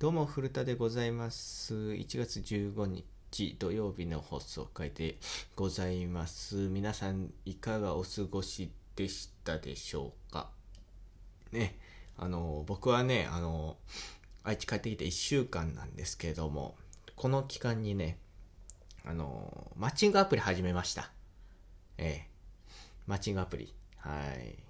どうも古田でございます。1月15日土曜日の放送回でございます。皆さんいかがお過ごしでしたでしょうか？ねあの僕はねあの愛知帰ってきて1週間なんですけどもこの期間にねあのマッチングアプリ始めました。ええマッチングアプリ。はい。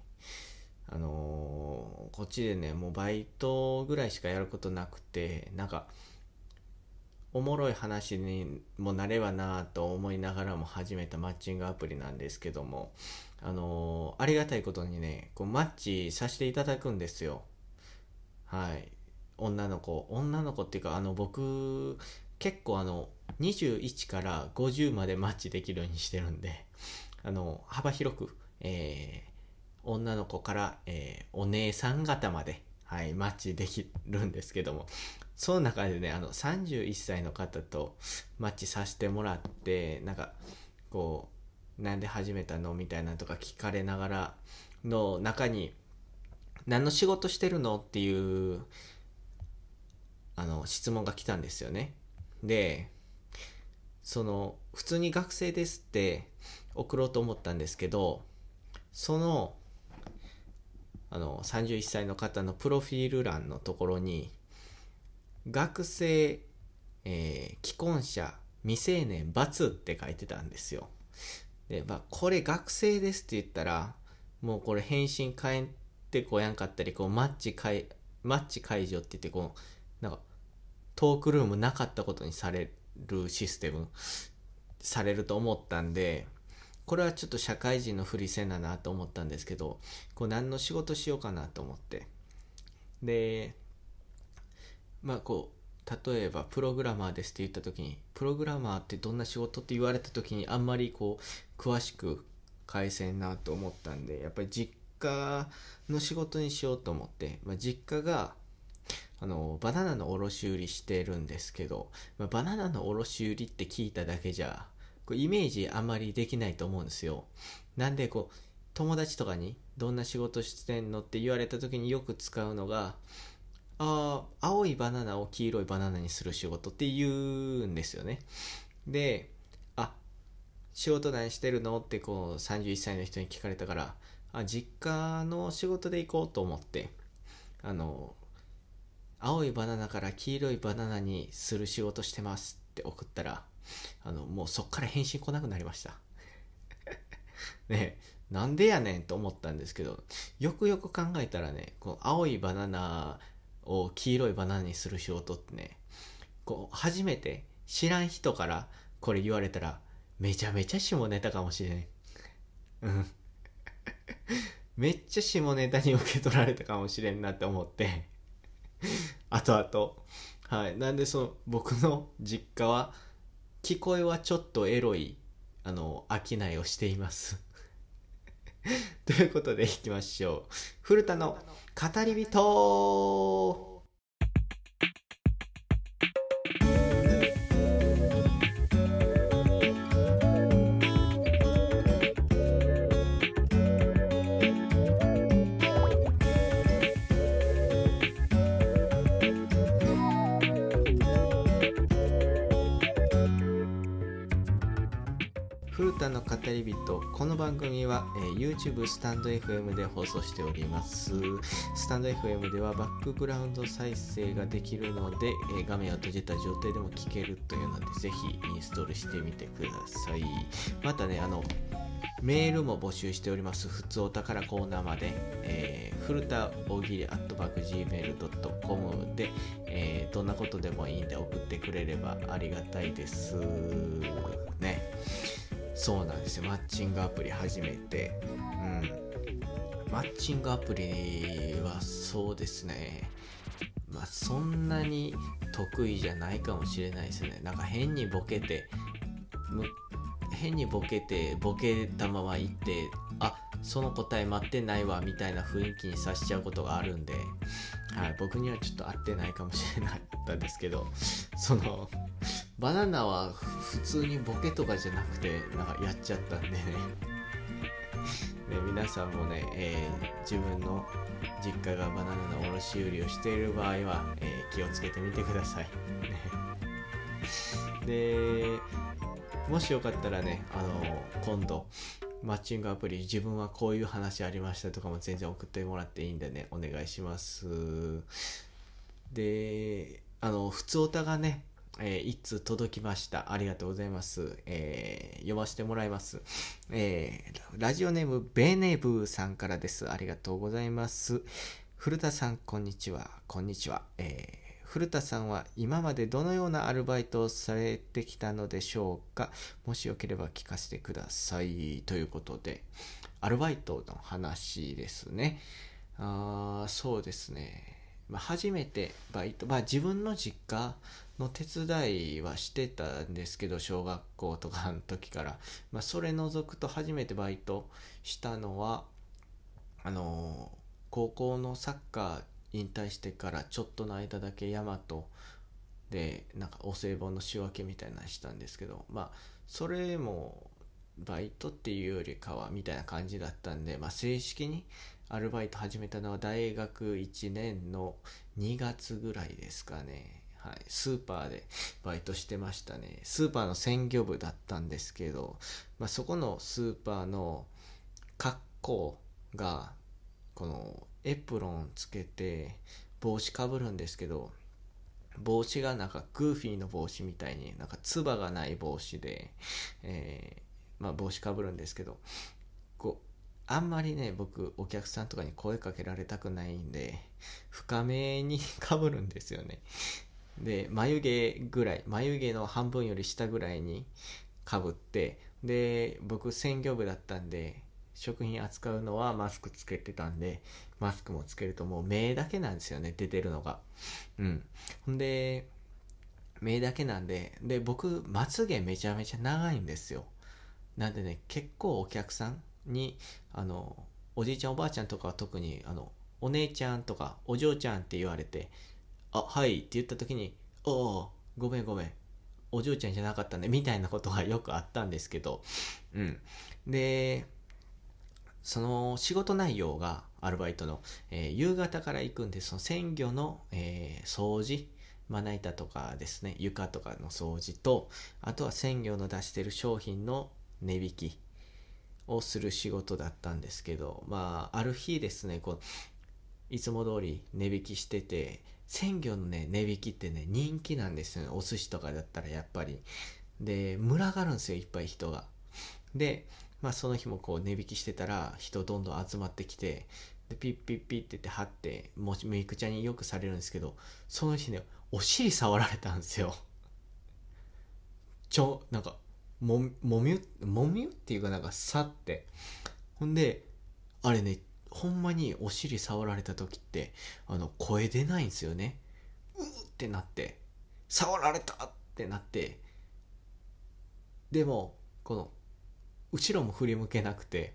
あのーこっちでねもうバイトぐらいしかやることなくてなんかおもろい話にもなればなと思いながらも始めたマッチングアプリなんですけどもあのーありがたいことにねこうマッチさせていただくんですよ。はい。女の子女の子っていうかあの僕結構あの21から50までマッチできるようにしてるんであの幅広く、えー女の子から、えーお姉さん方まで、はい、マッチできるんですけども。その中でねあの31歳の方とマッチさせてもらってなんかこうなんで始めたのみたいなとか聞かれながらの中に何の仕事してるのっていうあの質問が来たんですよね。でその普通に学生ですって送ろうと思ったんですけどそのあの31歳の方のプロフィール欄のところに学生、えー既婚者未成年×って書いてたんですよ。で、まあ、これ学生ですって言ったらもうこれ返信返ってこやんかったりこうマッチ解マッチ解除って言ってこうなんかトークルームなかったことにされるシステムされると思ったんでこれはちょっと社会人のふりせななと思ったんですけどこう何の仕事しようかなと思って。でまあこう例えばプログラマーですって言った時にプログラマーってどんな仕事って言われた時にあんまりこう詳しく返せんなと思ったんでやっぱり実家の仕事にしようと思って、まあ、実家があのバナナの卸売りしてるんですけど、まあ、バナナの卸売りって聞いただけじゃこうイメージあんまりできないと思うんですよ。なんでこう友達とかにどんな仕事してんのって言われた時によく使うのがあー青いバナナを黄色いバナナにする仕事って言うんですよね。であ仕事何してるのってこう31歳の人に聞かれたからあ実家の仕事で行こうと思ってあの青いバナナから黄色いバナナにする仕事してますって送ったらあのもうそっから返信来なくなりました。ねえなんでやねんと思ったんですけどよくよく考えたらねこの青いバナナを黄色いバナナにする仕事ってねこう初めて知らん人からこれ言われたらめちゃめちゃ下ネタかもしれん。うん。めっちゃ下ネタに受け取られたかもしれんなって思って。後々はい。なんでその僕の実家は聞こえはちょっとエロいあの商いをしています。ということでいきましょう。古田の語り人。古田の語り人この番組は、えー YouTube スタンド FM で放送しておりますスタンド FM ではバックグラウンド再生ができるので、えー画面を閉じた状態でも聞けるというのでぜひインストールしてみてくださいまたねあのメールも募集しております。ふつおたからコーナーまで、えー、古田大喜利 at back gmail.com で、えーどんなことでもいいんで送ってくれればありがたいです。ね。そうなんですよ。マッチングアプリ始めて。うん。マッチングアプリはそうですね。まあそんなに得意じゃないかもしれないですね。なんか変にボケて、変にボケてボケたまま行ってあその答え待ってないわみたいな雰囲気にさしちゃうことがあるんで、はい、僕にはちょっと合ってないかもしれなかったんですけどそのバナナは普通にボケとかじゃなくてなんかやっちゃったんでね ね、皆さんもね、えー、自分の実家がバナナの卸売りをしている場合は、えー、気をつけてみてください。でもしよかったらねあの今度マッチングアプリ自分はこういう話ありましたとかも全然送ってもらっていいんでねお願いしますであの普通おたがねえー、一通届きました。ありがとうございます。えー、読ませてもらいます。えー、ラジオネーム、ベネブーさんからです。ありがとうございます。古田さん、こんにちは。こんにちは。え古田さんは今までどのようなアルバイトをされてきたのでしょうかもしよければ聞かせてください。ということで、アルバイトの話ですね。あそうですね。まあ、初めてバイト、まあ自分の実家の手伝いはしてたんですけど、小学校とかの時から。まあそれ除くと初めてバイトしたのは、あの高校のサッカー引退してからちょっとの間だけヤマトでなんかお歳暮の仕分けみたいなのしたんですけどまあそれもバイトっていうよりかはみたいな感じだったんで、まあ、正式にアルバイト始めたのは大学1年の2月ぐらいですかね。はい、スーパーでバイトしてましたね。スーパーの鮮魚部だったんですけど、まあ、そこのスーパーの格好がこのエプロンつけて帽子かぶるんですけど帽子がなんかグーフィーの帽子みたいになんかつばがない帽子で、えー、まあ、帽子かぶるんですけどこうあんまりね僕お客さんとかに声かけられたくないんで深めにかぶるんですよねで眉毛ぐらい眉毛の半分より下ぐらいにかぶってで僕鮮魚部だったんで食品扱うのはマスクつけてたんで、マスクもつけるともう目だけなんですよね、出てるのが。うん。ほんで、目だけなんで、で、僕、まつげめちゃめちゃ長いんですよ。なんでね、結構お客さんに、あの、おじいちゃんおばあちゃんとかは特に、あの、お姉ちゃんとかお嬢ちゃんって言われて、あ、はいって言った時に、おお、ごめんごめん。お嬢ちゃんじゃなかったね、みたいなことがよくあったんですけど、うん。で、その仕事内容がアルバイトの、えー、夕方から行くんでその鮮魚の、えー、掃除まな板とかですね床とかの掃除とあとは鮮魚の出してる商品の値引きをする仕事だったんですけどまあある日ですねこういつも通り値引きしてて鮮魚のね値引きってね人気なんですよね。お寿司とかだったらやっぱり。で群がるんですよいっぱい人が。でまあその日もこう値引きしてたら人どんどん集まってきてでピッピッピッって言って貼ってもメイクちゃんによくされるんですけどその日ねお尻触られたんですよ。ちょなんかももみゅもみゅっていうかなんかさって。ほんであれねほんまにお尻触られた時ってあの声出ないんですよね。うーってなって触られたってなってでもこの後ろも振り向けなくて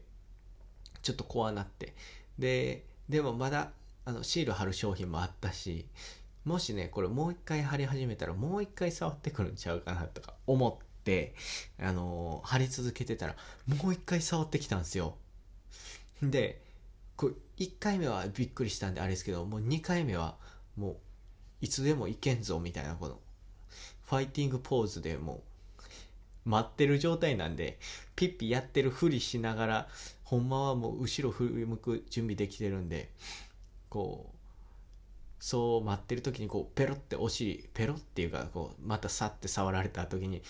ちょっと怖なって。ででもまだあのシール貼る商品もあったしもしねこれもう一回貼り始めたらもう一回触ってくるんちゃうかなとか思ってあの貼り続けてたらもう一回触ってきたんですよ。でこう1回目はびっくりしたんであれですけどもう2回目はもういつでもいけんぞみたいなこのファイティングポーズでもう待ってる状態なんで、ピッピやってるふりしながら、ほんまはもう後ろ振り向く準備できてるんで、こう、そう待ってる時にこう、ペロってお尻、ペロっていうか、こう、またさって触られた時に、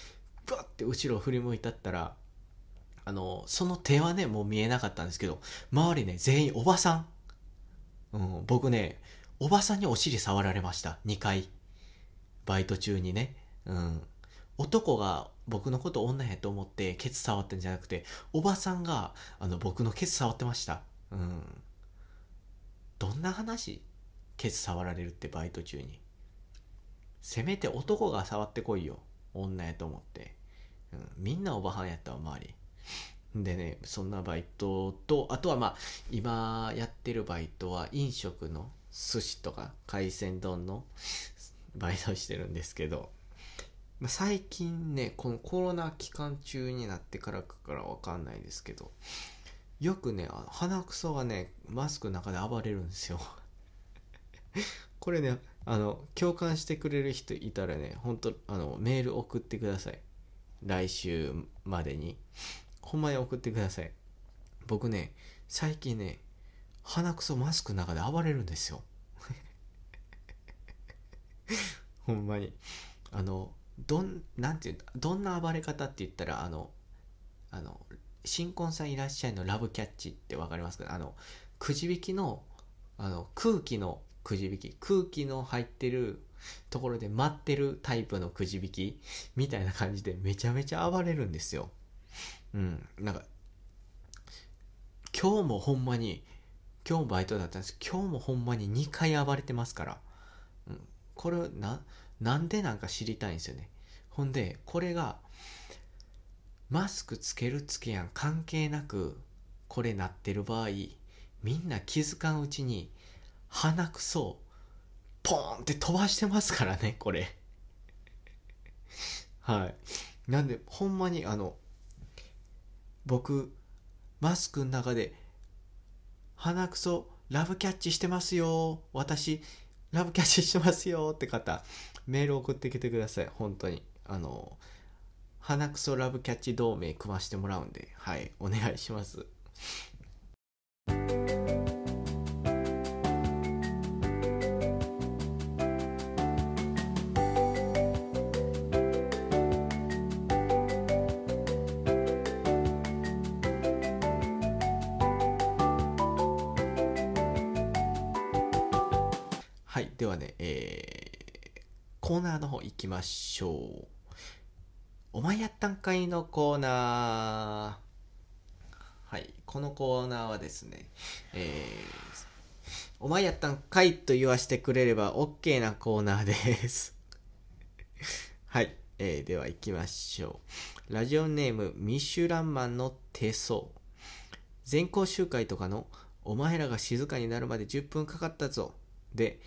バッて後ろ振り向いたったら、あの、その手はね、もう見えなかったんですけど、周りね、全員おばさん。うん、僕ね、おばさんにお尻触られました。2回。バイト中にね。うん。男が僕のこと女やと思ってケツ触ってんじゃなくておばさんがあの僕のケツ触ってましたうんどんな話？ケツ触られるってバイト中にせめて男が触ってこいよ女やと思って、うん、みんなおばはんやったわ周りでねそんなバイトとあとはまあ今やってるバイトは飲食の寿司とか海鮮丼のバイトをしてるんですけどまあ、最近ねこのコロナ期間中になってからかからわかんないですけどよくね鼻くそがねマスクの中で暴れるんですよ。これねあの共感してくれる人いたらね本当あのメール送ってください。来週までに。ほんまに送ってください。僕ね最近ね鼻くそマスクの中で暴れるんですよ。ほんまに。あのどんなんていうどんな暴れ方って言ったらあのあの新婚さんいらっしゃいのラブキャッチって分かりますか？あのくじ引きのあの空気のくじ引き。空気の入ってるところで待ってるタイプのくじ引きみたいな感じでめちゃめちゃ暴れるんですよ。うんなんか今日もほんまに今日バイトだったんです。今日もほんまに2回暴れてますから、うん、これななんでなんか知りたいんですよね。ほんでこれがマスクつけるつけやん。関係なくこれなってる場合みんな気づかんうちに鼻くそポーンって飛ばしてますからねこれ。はい。なんでほんまにあの僕マスクの中で鼻くそラブキャッチしてますよ。私ラブキャッチしてますよ。って方メール送ってきてください。本当に。あの鼻くそラブキャッチ同盟組ましてもらうんで、はい、お願いします。ではね、えー、コーナーの方行きましょう。お前やったんかいのコーナー。はい、このコーナーはですね、えー、お前やったんかいと言わせてくれれば OK なコーナーです。はい、えー、では行きましょう。ラジオネームミシュランマンの手相。全校集会とかのお前らが静かになるまで10分かかったぞ。で、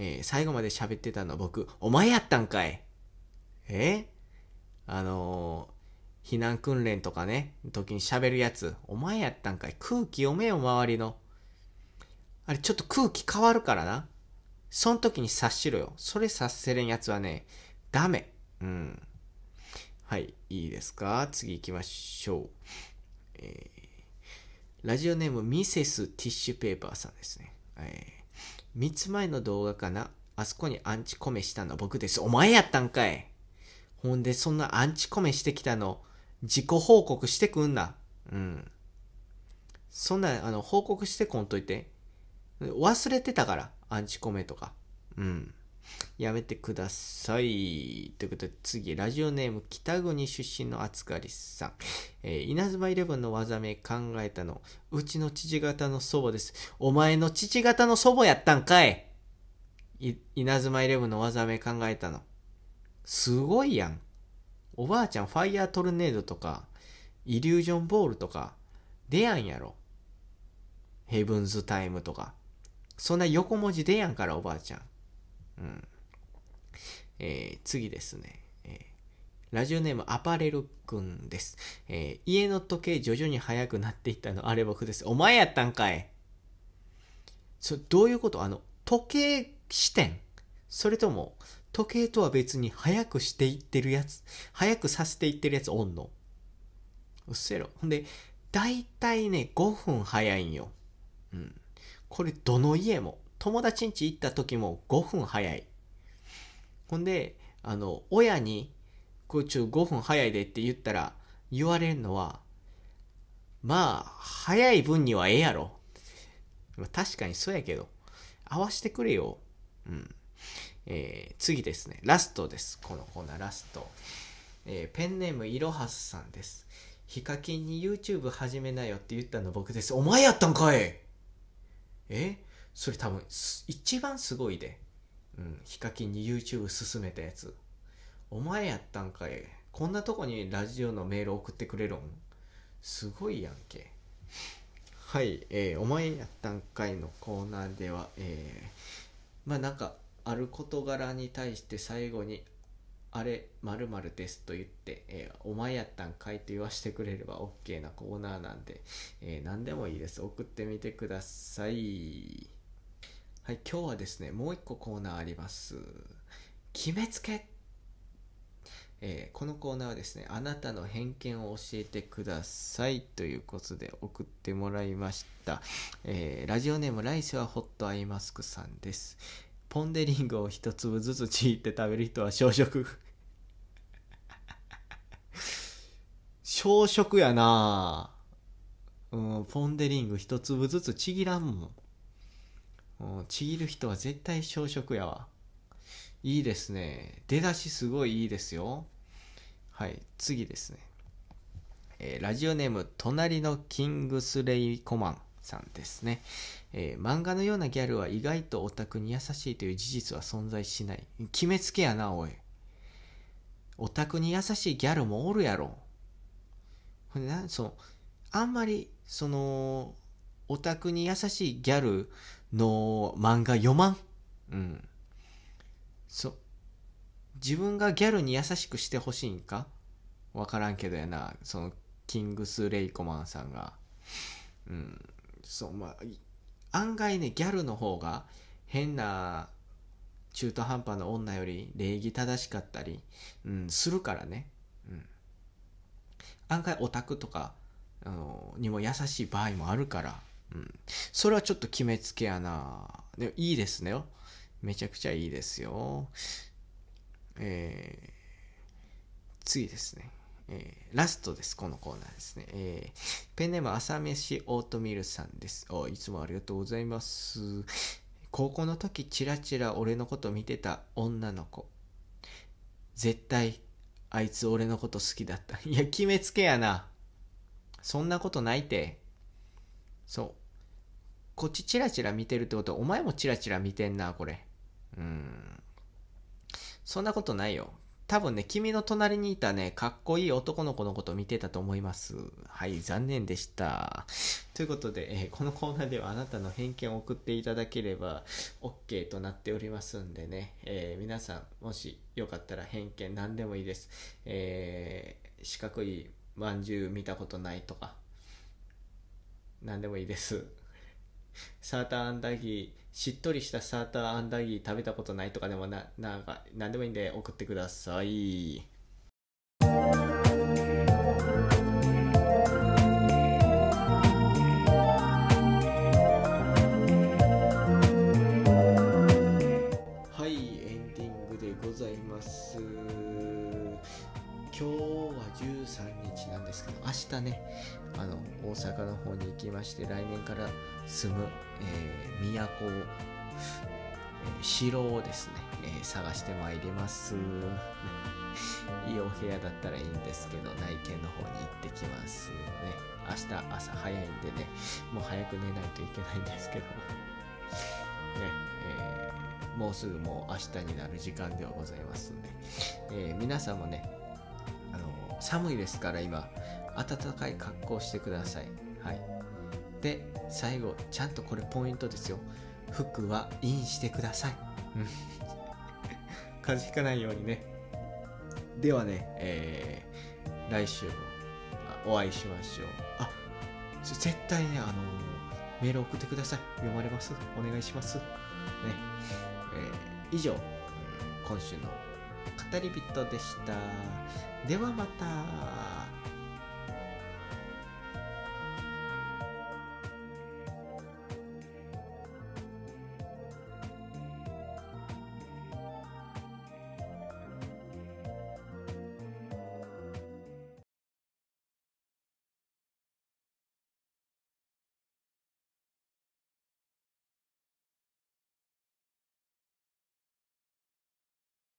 えー、最後まで喋ってたの僕、お前やったんかいえ？あのー、避難訓練とかね、時に喋るやつ、お前やったんかい。空気読めよ、周りの。あれ、ちょっと空気変わるからな。その時に察しろよ。それ察せれんやつはね、ダメ。うん。はい、いいですか？次行きましょう。えー、ラジオネームミセスティッシュペーパーさんですね。えー、3つ前の動画かな？あそこにアンチコメしたの僕です。お前やったんかいほんで、そんなアンチコメしてきたの、自己報告してくんな。うん。そんな、あの、報告してこんといて。忘れてたから、アンチコメとか。うん。やめてください。ということで、次、ラジオネーム、北国出身の厚かりさん。えー、稲妻イレブンの技名考えたの、うちの父方の祖母です。お前の父方の祖母やったんかい稲妻イレブンの技名考えたの。すごいやん。おばあちゃんファイヤートルネードとか、イリュージョンボールとか、出やんやろ。ヘブンズタイムとか。そんな横文字出やんから、おばあちゃん。うん。えー、次ですね。えー、ラジオネームアパレルくんです。えー、家の時計徐々に速くなっていったの、あれ僕です。お前やったんかい。そどういうこと？あの、時計視点それとも、時計とは別に早くしていってるやつ、早くさせていってるやつおんの。うっせろ。ほんで、だいたいね、5分早いんよ。うん。これ、どの家も、友達ん家行った時も5分早い。ほんで、あの、親に、これちょ、5分早いでって言ったら、言われるのは、まあ、早い分にはええやろ。確かにそうやけど、合わしてくれよ。うん。えー、次ですね、ラストです。このコーナー、ラスト。えー、ペンネームいろはすさんです。ヒカキンに YouTube 始めなよって言ったの僕です。お前やったんかいえ？それ多分、一番すごいで。うん、ヒカキンに YouTube 進めたやつ。お前やったんかいこんなとこにラジオのメール送ってくれるん？すごいやんけ。はい、えー、お前やったんかいのコーナーでは、えー、まあなんか、ある事柄に対して最後に「あれ〇〇ですと言って、えーお前やったんかいと言わせてくれれば OK なコーナーなんで、えー何でもいいです送ってみてくださいはい今日はですねもう一個コーナーあります。決めつけ。えーこのコーナーはですねあなたの偏見を教えてください。ということで送ってもらいました、えーラジオネーム来世はホットアイマスクさんです。ポン・デ・リングを一粒ずつちぎって食べる人は小食。小食やなうんポン・デ・リング一粒ずつちぎらんもん。うんちぎる人は絶対小食やわ。いいですね。出だしすごいいいですよ。はい次ですね、えーラジオネーム隣のキングスレイコマンさんですね、えー漫画のようなギャルは意外とオタクに優しいという事実は存在しない。決めつけやなおい。オタクに優しいギャルもおるやろ。ほんでなそのあんまりそのオタクに優しいギャルの漫画読まん？うん。そう。自分がギャルに優しくしてほしいんか？わからんけどやな。そのキングス・レイコマンさんが。うん。そうまあい案外ねギャルの方が変な中途半端な女より礼儀正しかったり、うん、するからね、うん、案外オタクとかあのにも優しい場合もあるから、うん、それはちょっと決めつけやな。でもいいですね。よめちゃくちゃいいですよ。えー次ですね、えーラストです。このコーナーですね、えーペンネーム朝飯オートミールさんです。おいつもありがとうございます。高校の時チラチラ俺のこと見てた女の子。絶対あいつ俺のこと好きだった。いや決めつけやな。そんなことないて。そう。こっちチラチラ見てるってことはお前もチラチラ見てんなこれ。うん。そんなことないよ。多分ね君の隣にいたねかっこいい男の子のこと見てたと思います。はい残念でした。ということで、えーこのコーナーではあなたの偏見を送っていただければ OK となっておりますんでね、えー皆さんもしよかったら偏見何でもいいです、えー四角いまんじゅう見たことないとか何でもいいです。サーターアンダギーしっとりしたサーターアンダギー食べたことないとかでもななんか何でもいいんで送ってください。はいエンディングでございます。今日は13日なんですけど明日ねあの大阪の方に行きまして来年から住む、えー都を、えー城をですね、えー探してまいります。いいお部屋だったらいいんですけど内見の方に行ってきますね。明日朝早いんでねもう早く寝ないといけないんですけど。ね、えーもうすぐもう明日になる時間ではございますんで、えー皆さんもね寒いですから今暖かい格好をしてください。はい。で最後ちゃんとこれポイントですよ。服はインしてください。風邪ひかないようにね。ではね、えー来週もお会いしましょう。あ絶対ねあのメール送ってください。読まれます？お願いします？ね。えー以上、今週の語り人でした。ではまた。